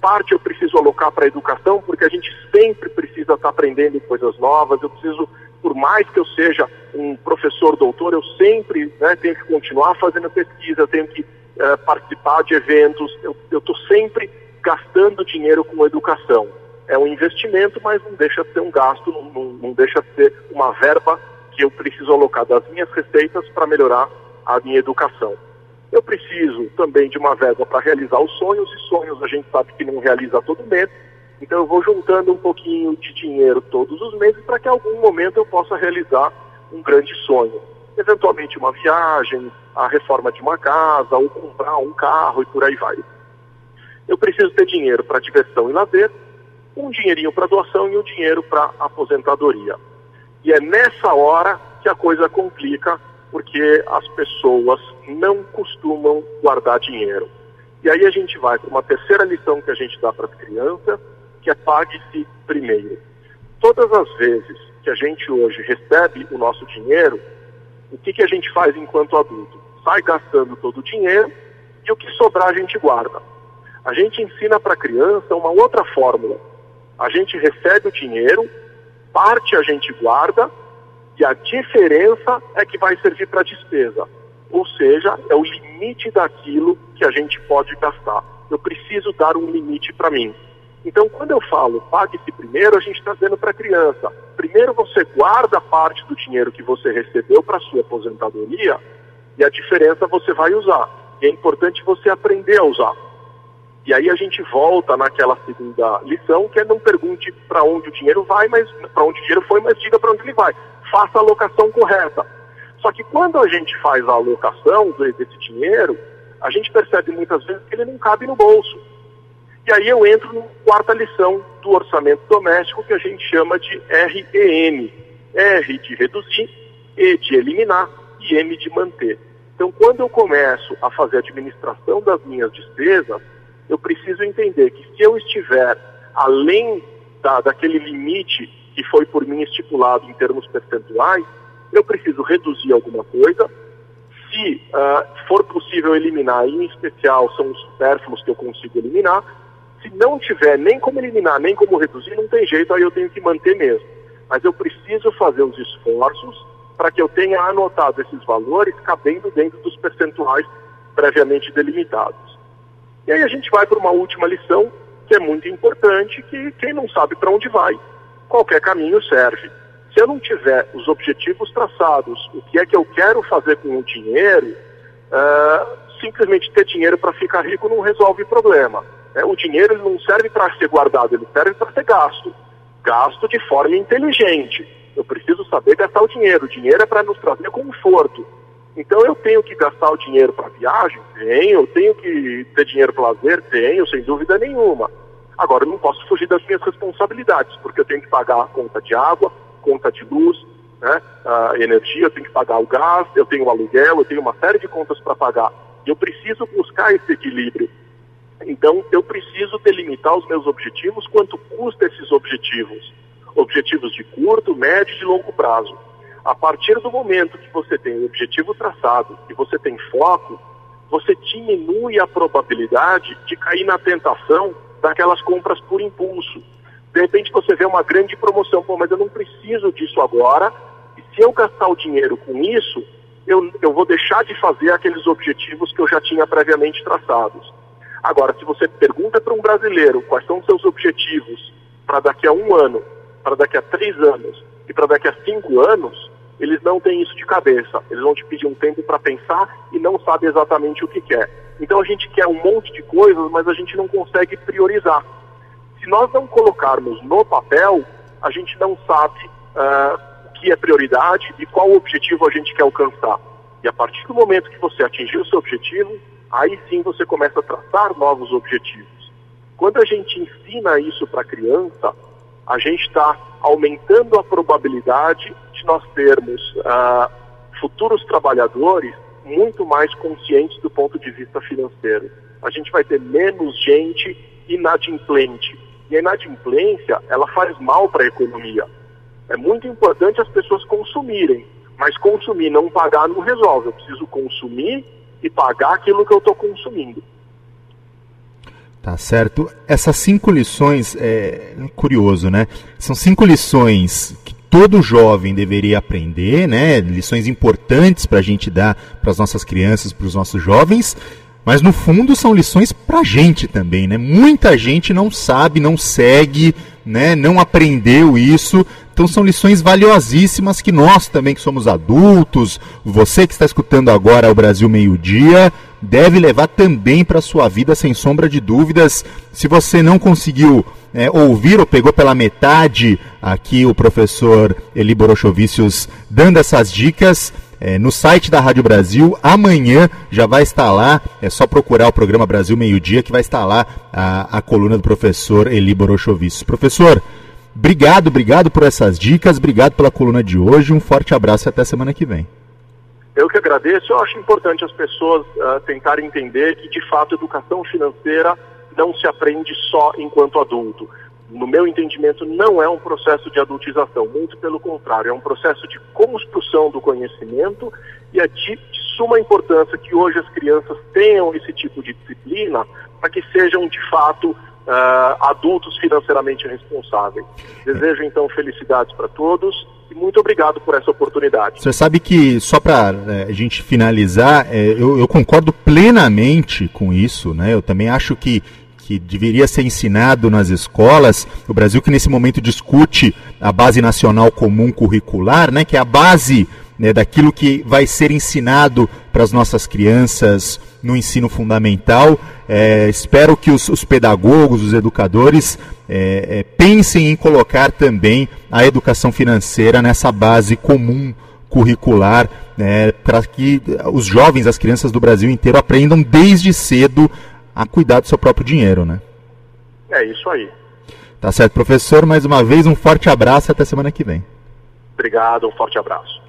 parte eu preciso alocar para a educação, porque a gente sempre precisa estar tá aprendendo coisas novas. Eu preciso, por mais que eu seja um professor doutor, eu sempre né, tenho que continuar fazendo pesquisa, tenho que uh, participar de eventos, eu estou sempre gastando dinheiro com educação. É um investimento, mas não deixa de ser um gasto, não, não, não deixa de ser uma verba que eu preciso alocar das minhas receitas para melhorar a minha educação. Eu preciso também de uma verba para realizar os sonhos, e sonhos a gente sabe que não realiza todo mês, então eu vou juntando um pouquinho de dinheiro todos os meses para que em algum momento eu possa realizar um grande sonho. Eventualmente uma viagem, a reforma de uma casa, ou comprar um carro e por aí vai. Eu preciso ter dinheiro para diversão e lazer, um dinheirinho para doação e um dinheiro para aposentadoria. E é nessa hora que a coisa complica porque as pessoas não costumam guardar dinheiro. E aí a gente vai para uma terceira lição que a gente dá para as crianças, que é pague-se primeiro. Todas as vezes que a gente hoje recebe o nosso dinheiro, o que, que a gente faz enquanto adulto? Sai gastando todo o dinheiro e o que sobrar a gente guarda. A gente ensina para a criança uma outra fórmula. A gente recebe o dinheiro, parte a gente guarda e a diferença é que vai servir para despesa. Ou seja, é o limite daquilo que a gente pode gastar. Eu preciso dar um limite para mim. Então, quando eu falo pague-se primeiro, a gente está dizendo para a criança: primeiro você guarda parte do dinheiro que você recebeu para sua aposentadoria e a diferença você vai usar. E é importante você aprender a usar. E aí a gente volta naquela segunda lição, que é não pergunte para onde o dinheiro vai, mas para onde o dinheiro foi, mas diga para onde ele vai. Faça a alocação correta. Só que quando a gente faz a alocação desse dinheiro, a gente percebe muitas vezes que ele não cabe no bolso. E aí eu entro na quarta lição do orçamento doméstico, que a gente chama de REM. R de reduzir, E de eliminar e M de manter. Então, quando eu começo a fazer a administração das minhas despesas, eu preciso entender que se eu estiver além da, daquele limite que foi por mim estipulado em termos percentuais, eu preciso reduzir alguma coisa. Se uh, for possível eliminar, em especial são os supérfluos que eu consigo eliminar, se não tiver nem como eliminar, nem como reduzir, não tem jeito, aí eu tenho que manter mesmo. Mas eu preciso fazer os esforços para que eu tenha anotado esses valores cabendo dentro dos percentuais previamente delimitados. E aí a gente vai para uma última lição, que é muito importante, que quem não sabe para onde vai, qualquer caminho serve. Se eu não tiver os objetivos traçados, o que é que eu quero fazer com o dinheiro, uh, simplesmente ter dinheiro para ficar rico não resolve problema. É, o dinheiro não serve para ser guardado, ele serve para ser gasto. Gasto de forma inteligente. Eu preciso saber gastar o dinheiro. O dinheiro é para nos trazer conforto. Então eu tenho que gastar o dinheiro para viagem? Tenho. Tenho que ter dinheiro para lazer? Tenho, sem dúvida nenhuma. Agora, eu não posso fugir das minhas responsabilidades, porque eu tenho que pagar a conta de água, conta de luz, né, a energia, eu tenho que pagar o gás, eu tenho o aluguel, eu tenho uma série de contas para pagar. Eu preciso buscar esse equilíbrio. Então, eu preciso delimitar os meus objetivos, quanto custa esses objetivos. Objetivos de curto, médio e de longo prazo. A partir do momento que você tem o objetivo traçado e você tem foco, você diminui a probabilidade de cair na tentação daquelas compras por impulso. De repente você vê uma grande promoção, pô, mas eu não preciso disso agora, e se eu gastar o dinheiro com isso, eu, eu vou deixar de fazer aqueles objetivos que eu já tinha previamente traçados. Agora, se você pergunta para um brasileiro quais são os seus objetivos para daqui a um ano, para daqui a três anos e para daqui a cinco anos, eles não têm isso de cabeça. Eles vão te pedir um tempo para pensar e não sabem exatamente o que quer. Então a gente quer um monte de coisas, mas a gente não consegue priorizar. Se nós não colocarmos no papel, a gente não sabe uh, o que é prioridade e qual objetivo a gente quer alcançar. E a partir do momento que você atingir o seu objetivo, aí sim você começa a traçar novos objetivos. Quando a gente ensina isso para a criança, a gente está aumentando a probabilidade de nós termos uh, futuros trabalhadores muito mais conscientes do ponto de vista financeiro. A gente vai ter menos gente inadimplente. E a inadimplência, ela faz mal para a economia. É muito importante as pessoas consumirem, mas consumir não pagar não resolve. Eu preciso consumir e pagar aquilo que eu estou consumindo. Tá certo. Essas cinco lições, é curioso, né? São cinco lições que todo jovem deveria aprender, né? Lições importantes para a gente dar para as nossas crianças, para os nossos jovens. Mas no fundo são lições para a gente também, né? Muita gente não sabe, não segue, né? Não aprendeu isso. Então são lições valiosíssimas que nós também que somos adultos, você que está escutando agora o Brasil Meio Dia, deve levar também para sua vida sem sombra de dúvidas. Se você não conseguiu é, ouvir ou pegou pela metade aqui o professor Eli Borochovicius dando essas dicas, é, no site da Rádio Brasil. Amanhã já vai estar lá, é só procurar o programa Brasil Meio Dia que vai estar lá a, a coluna do professor Eli Borochovicius. Professor, Obrigado, obrigado por essas dicas, obrigado pela coluna de hoje. Um forte abraço e até semana que vem. Eu que agradeço. Eu acho importante as pessoas uh, tentarem entender que, de fato, educação financeira não se aprende só enquanto adulto. No meu entendimento, não é um processo de adultização, muito pelo contrário, é um processo de construção do conhecimento e é de, suma importância que hoje as crianças tenham esse tipo de disciplina para que sejam, de fato, uh, adultos financeiramente responsáveis. Desejo, então, felicidades para todos e muito obrigado por essa oportunidade. Você sabe que, só para né, a gente finalizar, é, eu, eu concordo plenamente com isso, né? Eu também acho que que deveria ser ensinado nas escolas. O Brasil que nesse momento discute a base nacional comum curricular, né, que é a base né, daquilo que vai ser ensinado para as nossas crianças no ensino fundamental. É, espero que os, os, pedagogos, os educadores, é, é, pensem em colocar também a educação financeira nessa base comum curricular, né, para que os jovens, as crianças do Brasil inteiro aprendam desde cedo a cuidar do seu próprio dinheiro, né? É isso aí. Tá certo, professor. Mais uma vez, um forte abraço até semana que vem. Obrigado, um forte abraço.